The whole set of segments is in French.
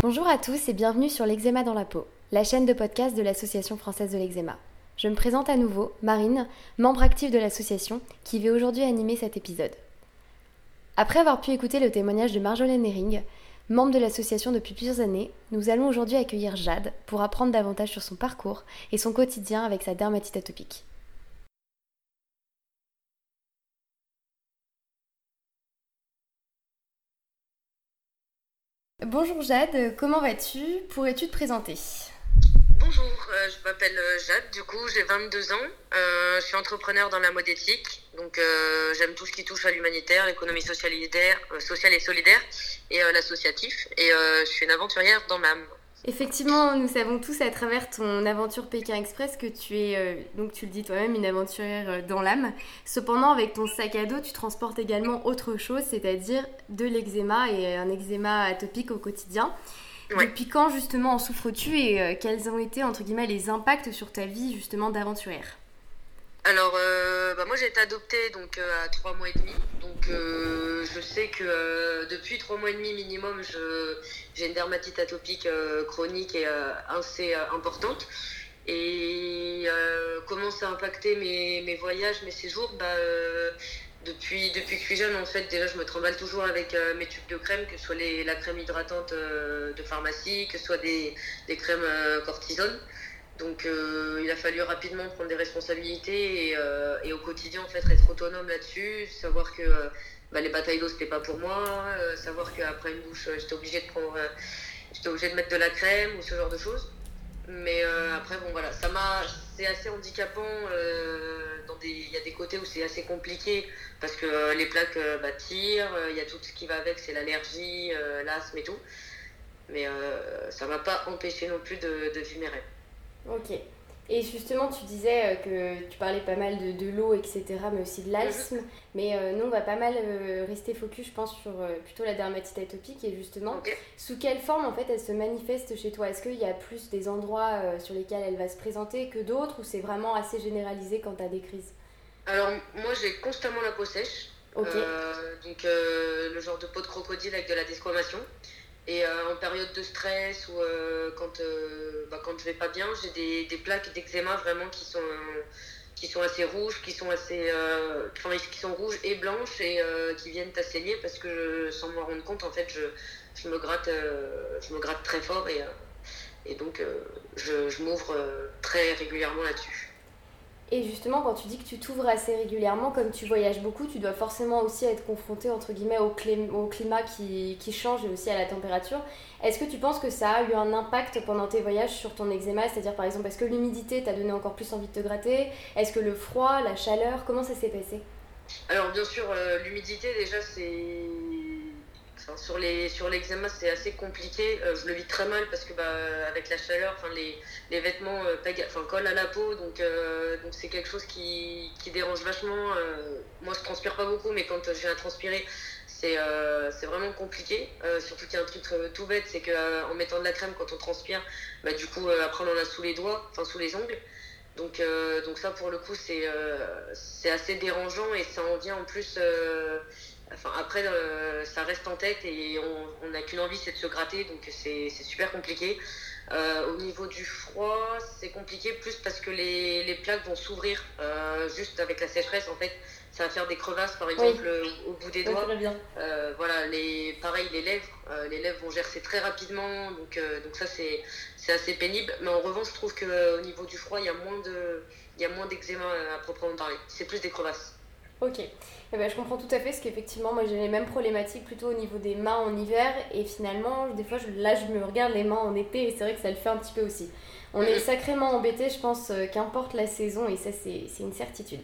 Bonjour à tous et bienvenue sur l'Eczéma dans la peau, la chaîne de podcast de l'Association française de l'eczéma. Je me présente à nouveau, Marine, membre active de l'association, qui va aujourd'hui animer cet épisode. Après avoir pu écouter le témoignage de Marjolaine Herring, membre de l'association depuis plusieurs années, nous allons aujourd'hui accueillir Jade pour apprendre davantage sur son parcours et son quotidien avec sa dermatite atopique. Bonjour Jade, comment vas-tu? Pourrais-tu te présenter? Bonjour, euh, je m'appelle euh, Jade, du coup j'ai 22 ans, euh, je suis entrepreneur dans la mode éthique, donc j'aime tout ce qui touche à l'humanitaire, l'économie sociale, sociale et solidaire et l'associatif, et je suis une aventurière dans l'âme. Effectivement, nous savons tous à travers ton aventure Pékin Express que tu es, euh, donc tu le dis toi-même, une aventurière euh, dans l'âme. Cependant, avec ton sac à dos, tu transportes également autre chose, c'est-à-dire de l'eczéma et un eczéma atopique au quotidien. Depuis quand justement en souffres-tu et euh, quels ont été entre guillemets les impacts sur ta vie justement d'aventurière? Alors, euh, bah, moi j'ai été adoptée donc, euh, à 3 mois et demi. Donc, euh, je sais que depuis 3 mois et demi minimum, j'ai une dermatite atopique chronique et assez importante. Et comment ça a impacté mes, voyages, mes séjours? Bah, depuis, depuis que je suis jeune, en fait, déjà, je me trimballe toujours avec mes tubes de crème, que ce soit les, la crème hydratante de pharmacie, que ce soit des, des crèmes cortisone. Donc euh, il a fallu rapidement prendre des responsabilités euh, et, au quotidien en fait être autonome là-dessus, savoir que euh, bah, les batailles d'eau c'était pas pour moi, savoir qu'après une douche j'étais obligée de prendre, j'étais obligée de mettre de la crème ou ce genre de choses. Mais après bon voilà, ça m'a, c'est assez handicapant. il y a des côtés où c'est assez compliqué parce que les plaques bah, tirent, il y a tout ce qui va avec, c'est l'allergie, l'asthme et tout. Mais ça m'a pas empêché non plus de, de vivre mes rêves. Ok. Et justement, tu disais euh, que tu parlais pas mal de, de l'eau, etc., mais aussi de l'asthme. Mhm. Mais euh, nous, on va pas mal euh, rester focus, je pense, sur plutôt la dermatite atopique. Et justement, sous quelle forme, en fait, elle se manifeste chez toi? Est-ce qu'il y a plus des endroits sur lesquels elle va se présenter que d'autres Ou c'est vraiment assez généralisé quand tu as des crises? Alors, moi, j'ai constamment la peau sèche. donc, le genre de peau de crocodile avec de la desquamation. Et euh, en période de stress ou euh, quand, euh, bah, quand je vais pas bien, j'ai des, des, plaques d'eczéma vraiment qui sont, qui sont assez rouges, qui sont assez, enfin, qui sont rouges et blanches et qui viennent à parce que sans m'en rendre compte, en fait, je, je me gratte, je me gratte très fort et, et donc je, je m'ouvre très régulièrement là-dessus. Et justement, quand tu dis que tu t'ouvres assez régulièrement, comme tu voyages beaucoup, tu dois forcément aussi être confronté entre guillemets au, climat qui, qui, change et aussi à la température. Est-ce que tu penses que ça a eu un impact pendant tes voyages sur ton eczéma? C'est-à-dire par exemple, est-ce que l'humidité t'a donné encore plus envie de te gratter? Est-ce que le froid, la chaleur, comment ça s'est passé? Alors bien sûr, euh, l'humidité déjà c'est sur les sur l'eczéma c'est assez compliqué. Euh, je le vis très mal parce que bah, avec la chaleur enfin les, les vêtements euh, enfin, collent à la peau. Donc euh, donc c'est quelque chose qui, qui dérange vachement. Moi je transpire pas beaucoup mais quand je viens à transpirer c'est c'est vraiment compliqué. Surtout qu'il y a un truc tout bête c'est que en mettant de la crème quand on transpire bah, du coup après on en a sous les doigts enfin sous les ongles. Donc, donc ça pour le coup c'est c'est assez dérangeant et ça en vient en plus Enfin, après, euh, ça reste en tête et on n'a qu'une envie, c'est de se gratter, donc c'est super compliqué. Euh, au niveau du froid, c'est compliqué plus parce que les, les plaques vont s'ouvrir euh, juste avec la sécheresse. En fait, ça va faire des crevasses, par exemple, au bout des doigts. voilà, les, pareil, les lèvres, les lèvres vont gercer très rapidement, donc, donc ça c'est assez pénible. Mais en revanche, je trouve qu'au niveau du froid, il y a moins de, il y a moins d'eczéma à proprement parler. C'est plus des crevasses. Ok. Eh ben, je comprends tout à fait parce qu'effectivement, moi j'ai les mêmes problématiques plutôt au niveau des mains en hiver et finalement, des fois, je, là je me regarde les mains en été et c'est vrai que ça le fait un petit peu aussi. On est sacrément embêté, je pense, euh, qu'importe la saison et ça c'est une certitude.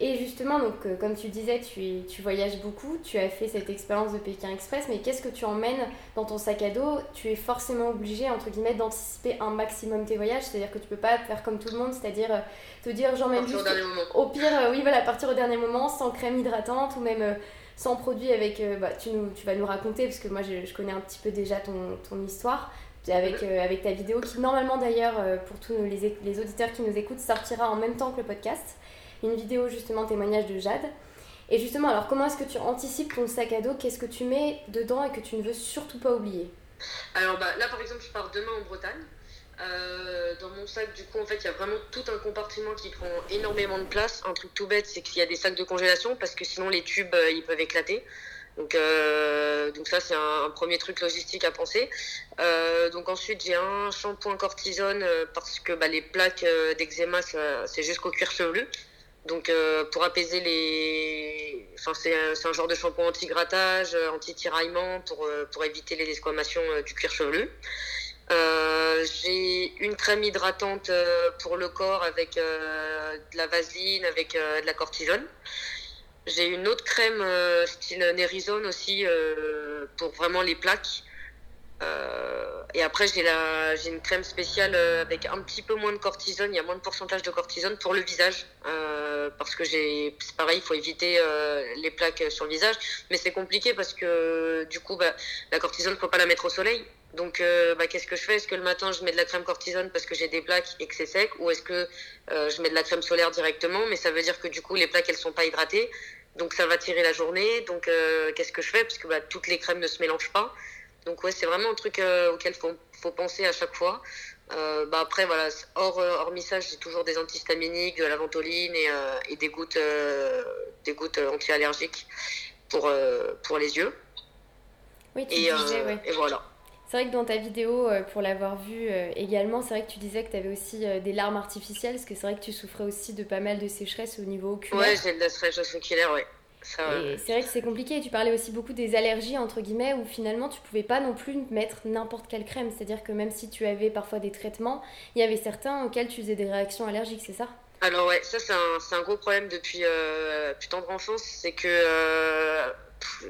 Et justement, donc, euh, comme tu disais, tu, tu, voyages beaucoup, tu as fait cette expérience de Pékin Express, mais qu'est-ce que tu emmènes dans ton sac à dos? Tu es forcément obligé, entre guillemets, d'anticiper un maximum tes voyages, c'est-à-dire que tu peux pas faire comme tout le monde, c'est-à-dire euh, te dire j'emmène juste au, pire, euh, oui, voilà, partir au dernier moment, sans crème hydratante ou même sans produit avec. bah, tu, nous, tu vas nous raconter, parce que moi je, je connais un petit peu déjà ton, ton histoire. Avec, avec ta vidéo qui normalement d'ailleurs pour tous les, les auditeurs qui nous écoutent sortira en même temps que le podcast. Une vidéo justement témoignage de Jade. Et justement, alors comment est-ce que tu anticipes ton sac à dos? Qu'est-ce que tu mets dedans et que tu ne veux surtout pas oublier? Alors bah, là, par exemple, je pars demain en Bretagne. Euh, dans mon sac, du coup, en fait, il y a vraiment tout un compartiment qui prend énormément de place. Un truc tout bête, c'est qu'il y a des sacs de congélation parce que sinon les tubes, euh, ils peuvent éclater. Donc, euh, ça, c'est un, premier truc logistique à penser. donc ensuite, j'ai un shampoing cortisone parce que bah, les plaques d'eczéma, c'est jusqu'au cuir chevelu. Donc pour apaiser les... Enfin, c'est un, genre de shampoing anti-grattage, anti-tiraillement pour, pour éviter les desquamations du cuir chevelu. Euh, j'ai une crème hydratante euh, pour le corps avec euh, de la vaseline, avec de la cortisone. J'ai une autre crème style Nerizone aussi pour vraiment les plaques. Et après, j'ai la, j'ai une crème spéciale avec un petit peu moins de cortisone. Il y a moins de pourcentage de cortisone pour le visage. parce que j'ai, c'est pareil, il faut éviter les plaques sur le visage. Mais c'est compliqué parce que du coup, bah, la cortisone, faut pas la mettre au soleil. Donc, euh, bah, qu'est-ce que je fais? Est-ce que le matin, je mets de la crème cortisone parce que j'ai des plaques et que c'est sec? Ou est-ce que euh, je mets de la crème solaire directement? Mais ça veut dire que du coup, les plaques, elles sont pas hydratées. Donc, ça va tirer la journée. Donc, euh, qu'est-ce que je fais? Parce que bah, toutes les crèmes ne se mélangent pas. Donc, ouais, c'est vraiment un truc auquel il faut, faut, penser à chaque fois. bah, après, voilà, hors, hormis ça, j'ai toujours des antihistaminiques, de la ventoline et, et des gouttes, des gouttes anti-allergiques pour, pour les yeux. Oui, tu et, disais, et voilà. C'est vrai que dans ta vidéo, euh, pour l'avoir vue euh, également, c'est vrai que tu disais que tu avais aussi euh, des larmes artificielles, parce que c'est vrai que tu souffrais aussi de pas mal de sécheresse au niveau oculaire. Ouais, j'ai de la sécheresse oculaire, ouais. C'est vrai que c'est compliqué. Et tu parlais aussi beaucoup des allergies, entre guillemets, où finalement tu pouvais pas non plus mettre n'importe quelle crème. C'est-à-dire que même si tu avais parfois des traitements, il y avait certains auxquels tu faisais des réactions allergiques, c'est ça? Alors ouais, ça c'est un, un, gros problème depuis euh, plus tendre enfance. C'est que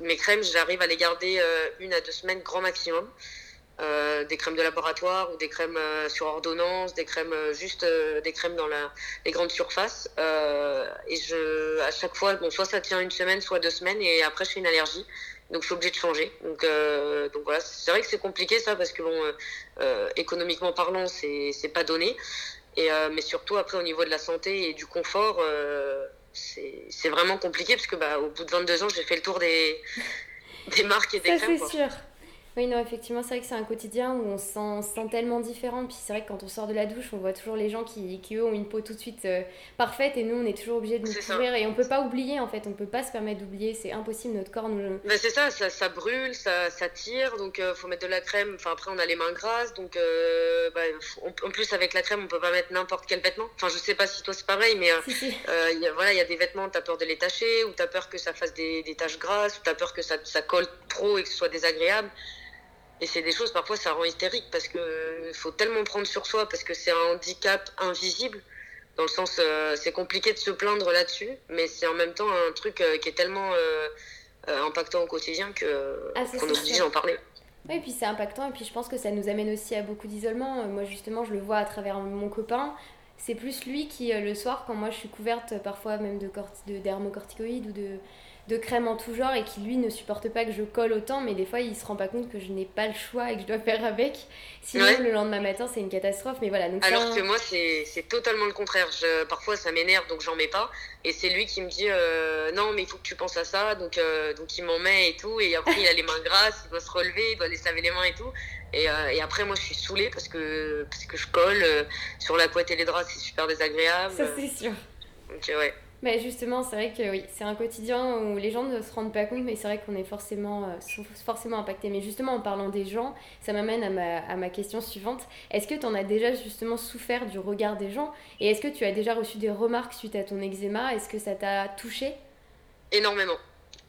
mes crèmes, j'arrive à les garder une à deux semaines grand maximum. Euh, des crèmes de laboratoire ou des crèmes euh, sur ordonnance, des crèmes euh, juste des crèmes dans la, les grandes surfaces. et je, à chaque fois, bon, soit ça tient une semaine, soit deux semaines, et après je fais une allergie. Donc je suis obligée de changer. Donc, donc voilà, c'est vrai que c'est compliqué ça parce que bon, économiquement parlant, c'est c'est pas donné. Et mais surtout après au niveau de la santé et du confort, c'est vraiment compliqué parce que bah, au bout de 22 ans, j'ai fait le tour des des marques et des crèmes. c'est sûr. Oui, non, effectivement, c'est vrai que c'est un quotidien où on se sent, tellement différent. Puis c'est vrai que quand on sort de la douche, on voit toujours les gens qui, qui eux, ont une peau tout de suite euh, parfaite et nous, on est toujours obligé de nous couvrir. Et on peut pas oublier, en fait, on peut pas se permettre d'oublier, c'est impossible, notre corps nous. Ben, c'est ça, ça, ça, brûle, ça, ça tire, donc il euh, faut mettre de la crème. Enfin, après, on a les mains grasses, donc euh, bah, en plus, avec la crème, on peut pas mettre n'importe quel vêtement. Enfin, je sais pas si toi c'est pareil, mais y a, voilà, il y a des vêtements, tu as peur de les tacher, ou tu as peur que ça fasse des, des taches grasses, ou tu as peur que ça, ça colle trop et que ce soit désagréable. Et c'est des choses, parfois, ça rend hystérique parce qu'il faut tellement prendre sur soi parce que c'est un handicap invisible. Dans le sens, euh, c'est compliqué de se plaindre là-dessus, mais c'est en même temps un truc euh, qui est tellement euh, impactant au quotidien que, ah, qu'on est obligé d'en parler. Oui, et puis c'est impactant, et puis je pense que ça nous amène aussi à beaucoup d'isolement. Moi, justement, je le vois à travers mon copain. C'est plus lui qui, le soir, quand moi je suis couverte parfois même de, de dermocorticoïdes ou de, de crème en tout genre et qui lui ne supporte pas que je colle autant, mais des fois il se rend pas compte que je n'ai pas le choix et que je dois faire avec. Sinon le lendemain matin c'est une catastrophe. Mais voilà. Donc Alors que moi c'est totalement le contraire. Je, parfois ça m'énerve donc j'en mets pas. Et c'est lui qui me dit euh, non mais il faut que tu penses à ça. Donc, euh, donc il m'en met et tout. Et après il a les mains grasses, il doit se relever, il doit les laver les mains et tout. Et, euh, et, après, moi, je suis saoulée parce que, parce que je colle sur la couette et les draps, c'est super désagréable. Ça, c'est sûr. Donc, ouais. Mais justement, c'est vrai que oui, c'est un quotidien où les gens ne se rendent pas compte, mais c'est vrai qu'on est forcément, euh, forcément impacté. Mais justement, en parlant des gens, ça m'amène à ma, à ma question suivante. Est-ce que tu en as déjà justement souffert du regard des gens? Et est-ce que tu as déjà reçu des remarques suite à ton eczéma? Est-ce que ça t'a touché? Énormément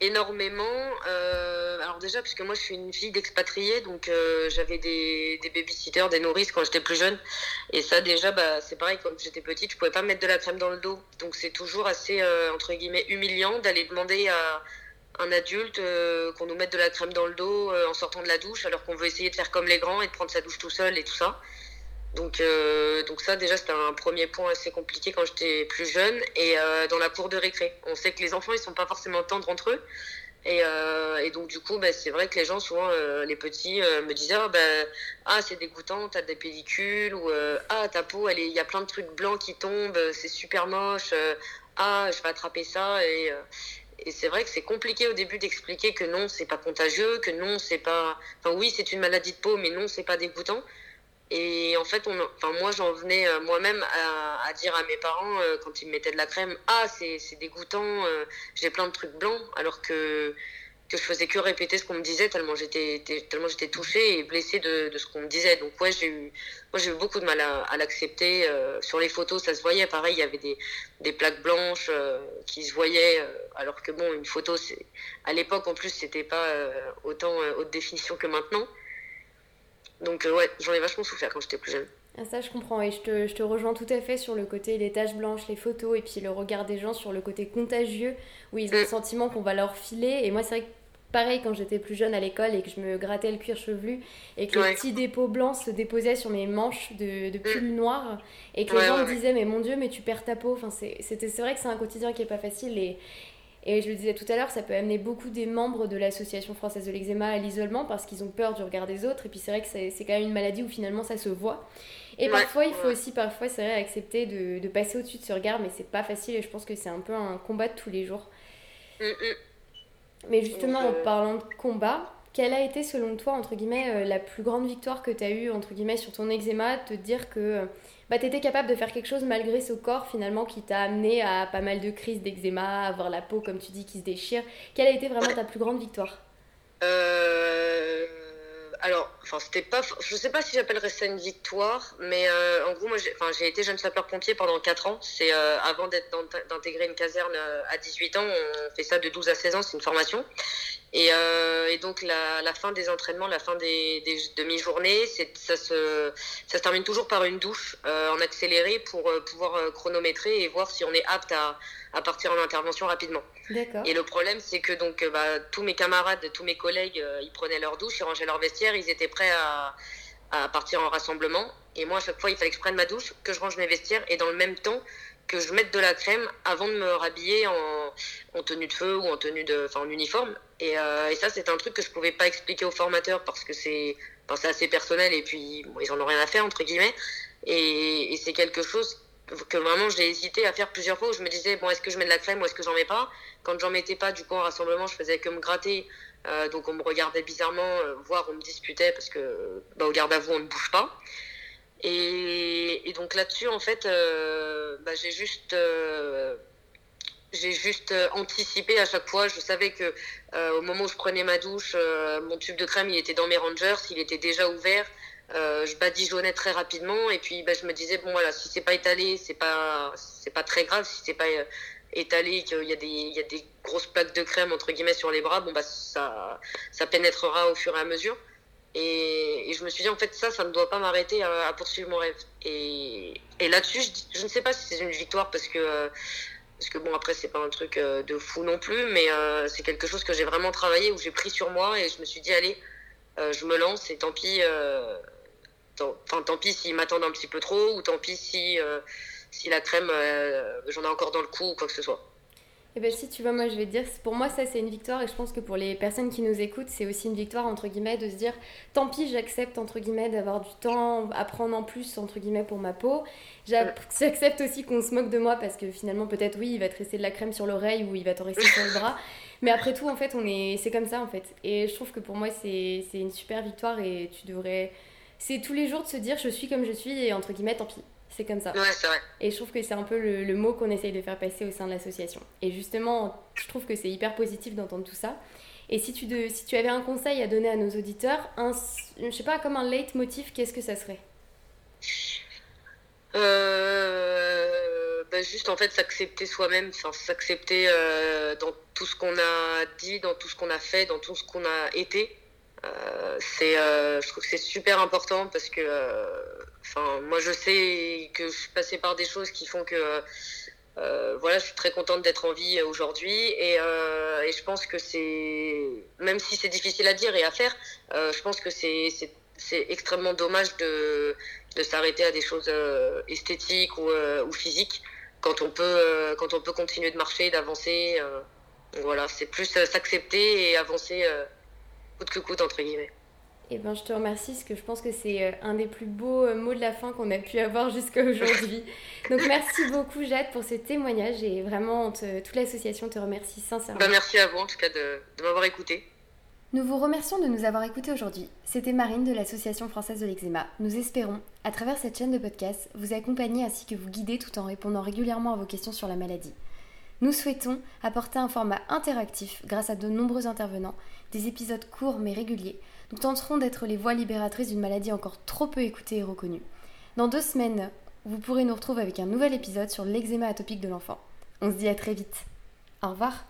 énormément. Euh, alors déjà, puisque moi je suis une fille d'expatriés, donc euh, j'avais des, des babysitters, des nourrices quand j'étais plus jeune. Et ça déjà, bah, c'est pareil, quand j'étais petite, je pouvais pas mettre de la crème dans le dos. Donc c'est toujours assez, euh, entre guillemets, humiliant d'aller demander à un adulte qu'on nous mette de la crème dans le dos en sortant de la douche, alors qu'on veut essayer de faire comme les grands et de prendre sa douche tout seul et tout ça. Donc, euh, donc ça, déjà, c'était un premier point assez compliqué quand j'étais plus jeune. Et euh, dans la cour de récré, on sait que les enfants, ils sont pas forcément tendres entre eux. Et, euh, donc, du coup, bah, c'est vrai que les gens, souvent, les petits, me disaient ah, bah, ah, c'est dégoûtant, t'as des pellicules, ou Ah, ta peau, il y a plein de trucs blancs qui tombent, c'est super moche. ah je vais attraper ça et et c'est vrai que c'est compliqué au début d'expliquer que non, c'est pas contagieux, que non, c'est pas. Enfin, oui, c'est une maladie de peau, mais non, c'est pas dégoûtant. Et en fait, on... enfin, moi, j'en venais euh, moi-même à, dire à mes parents, euh, quand ils me mettaient de la crème, ah, c'est dégoûtant, euh, j'ai plein de trucs blancs, alors que que je faisais que répéter ce qu'on me disait tellement j'étais tellement j'étais touchée et blessée de, de ce qu'on me disait. Donc ouais j'ai eu moi j'ai eu beaucoup de mal à, à l'accepter euh, sur les photos ça se voyait. Pareil il y avait des, des plaques blanches euh, qui se voyaient euh, alors que bon une photo à l'époque en plus c'était pas autant haute définition que maintenant donc ouais j'en ai vachement souffert quand j'étais plus jeune ah, ça, je comprends et je te, je te, rejoins tout à fait sur le côté les taches blanches, les photos et puis le regard des gens sur le côté contagieux où ils ont le mm. sentiment qu'on va leur filer. Et moi, c'est vrai que pareil quand j'étais plus jeune à l'école et que je me grattais le cuir chevelu et que les petits dépôts blancs se déposaient sur mes manches de, de pull mm. noir et que les gens me disaient mais mon dieu mais tu perds ta peau enfin c'est vrai que c'est un quotidien qui est pas facile et et je le disais tout à l'heure, ça peut amener beaucoup des membres de l'Association française de l'eczéma à l'isolement parce qu'ils ont peur du regard des autres. Et puis c'est vrai que c'est quand même une maladie où finalement ça se voit. Et parfois, il faut aussi, parfois, c'est vrai, accepter de, de passer au-dessus de ce regard, mais c'est pas facile et je pense que c'est un peu un combat de tous les jours. Mm, mm. Mais justement, en parlant de combat, quelle a été selon toi, entre guillemets, euh, la plus grande victoire que tu as eue, entre guillemets, sur ton eczéma? Te dire que euh, bah, tu étais capable de faire quelque chose malgré ce corps, finalement, qui t'a amené à pas mal de crises d'eczéma, avoir la peau, comme tu dis, qui se déchire. Quelle a été vraiment ta plus grande victoire? Euh alors, enfin, c'était pas, je sais pas si j'appellerais ça une victoire, mais euh, en gros, moi, j'ai été jeune sapeur-pompier pendant 4 ans. C'est euh, avant d'intégrer une caserne euh, à 18 ans, on fait ça de 12 à 16 ans, c'est une formation. Et, et donc, la, la, fin des entraînements, la fin des, des demi-journées, ça se, ça se termine toujours par une douche en accéléré pour pouvoir chronométrer et voir si on est apte à, à partir en intervention rapidement. Et le problème, c'est que donc euh, bah, tous mes camarades, tous mes collègues, euh, ils prenaient leur douche, ils rangeaient leur vestiaire, ils étaient prêts à, à, partir en rassemblement. Et moi, à chaque fois, il fallait que je prenne ma douche, que je range mes vestiaires et dans le même temps que je mette de la crème avant de me rhabiller en, en tenue de feu ou en tenue de, enfin en uniforme. Et, euh, et ça, c'est un truc que je pouvais pas expliquer aux formateurs parce que c'est, assez personnel et puis ils en ont rien à faire entre guillemets. Et, et c'est quelque chose que vraiment j'ai hésité à faire plusieurs fois où je me disais bon est-ce que je mets de la crème ou est-ce que j'en mets pas? Quand j'en mettais pas du coup en rassemblement je faisais que me gratter euh, donc on me regardait bizarrement euh, voire on me disputait parce que bah, au garde à vous on ne bouge pas et, et donc là-dessus en fait euh, bah, j'ai juste j'ai juste anticipé à chaque fois. Je savais que au moment où je prenais ma douche, mon tube de crème il était dans mes rangers, il était déjà ouvert. Euh, je badigeonnais très rapidement et puis bah, je me disais bon voilà si c'est pas étalé c'est pas c'est pas très grave si c'est pas euh, étalé qu'il y a des il y a des grosses plaques de crème entre guillemets sur les bras bon bah ça ça pénétrera au fur et à mesure et, je me suis dit en fait ça ça ne doit pas m'arrêter à, poursuivre mon rêve et, là-dessus je, je, ne sais pas si c'est une victoire parce que parce que bon après c'est pas un truc euh, de fou non plus mais euh, c'est quelque chose que j'ai vraiment travaillé où j'ai pris sur moi et je me suis dit allez je me lance et tant pis Enfin, tant pis s'ils m'attendent un petit peu trop, ou tant pis si, euh, si la crème, euh, j'en ai encore dans le cou ou quoi que ce soit. Et eh ben si tu vois, moi je vais te dire, pour moi ça c'est une victoire et je pense que pour les personnes qui nous écoutent, c'est aussi une victoire entre guillemets de se dire, tant pis j'accepte entre guillemets d'avoir du temps à prendre en plus entre guillemets pour ma peau. J'accepte aussi qu'on se moque de moi parce que finalement peut-être oui il va te rester de la crème sur l'oreille ou il va te rester sur le bras. Mais après tout en fait on est, c'est comme ça en fait. Et je trouve que pour moi c'est une super victoire et tu devrais c'est tous les jours de se dire je suis comme je suis et entre guillemets tant pis. C'est comme ça. Ouais, c'est vrai. Et je trouve que c'est un peu le, mot qu'on essaye de faire passer au sein de l'association. Et justement, je trouve que c'est hyper positif d'entendre tout ça. Et si tu, de, si tu avais un conseil à donner à nos auditeurs, un, je sais pas, comme un leitmotiv, qu'est-ce que ça serait? Euh, bah juste en fait s'accepter soi-même, s'accepter euh, dans tout ce qu'on a dit, dans tout ce qu'on a fait, dans tout ce qu'on a été. Euh, c'est, euh, je trouve que c'est super important parce que, euh, enfin, moi je sais que je suis passée par des choses qui font que, voilà, je suis très contente d'être en vie aujourd'hui et, et je pense que c'est, même si c'est difficile à dire et à faire, je pense que c'est, c'est, extrêmement dommage de, de s'arrêter à des choses esthétiques ou, ou physiques quand on peut, quand on peut continuer de marcher, d'avancer. voilà, c'est plus s'accepter et avancer coûte que coûte, entre guillemets. Eh ben, je te remercie parce que je pense que c'est euh, un des plus beaux euh, mots de la fin qu'on a pu avoir jusqu'à aujourd'hui. Donc merci beaucoup Jade pour ce témoignage et vraiment toute l'association te remercie sincèrement. Bah, merci à vous en tout cas de, de m'avoir écouté. Nous vous remercions de nous avoir écoutés aujourd'hui. C'était Marine de l'Association française de l'eczéma. Nous espérons, à travers cette chaîne de podcast, vous accompagner ainsi que vous guider tout en répondant régulièrement à vos questions sur la maladie. Nous souhaitons apporter un format interactif grâce à de nombreux intervenants, des épisodes courts mais réguliers. Nous tenterons d'être les voix libératrices d'une maladie encore trop peu écoutée et reconnue. Dans deux semaines, vous pourrez nous retrouver avec un nouvel épisode sur l'eczéma atopique de l'enfant. On se dit à très vite. Au revoir.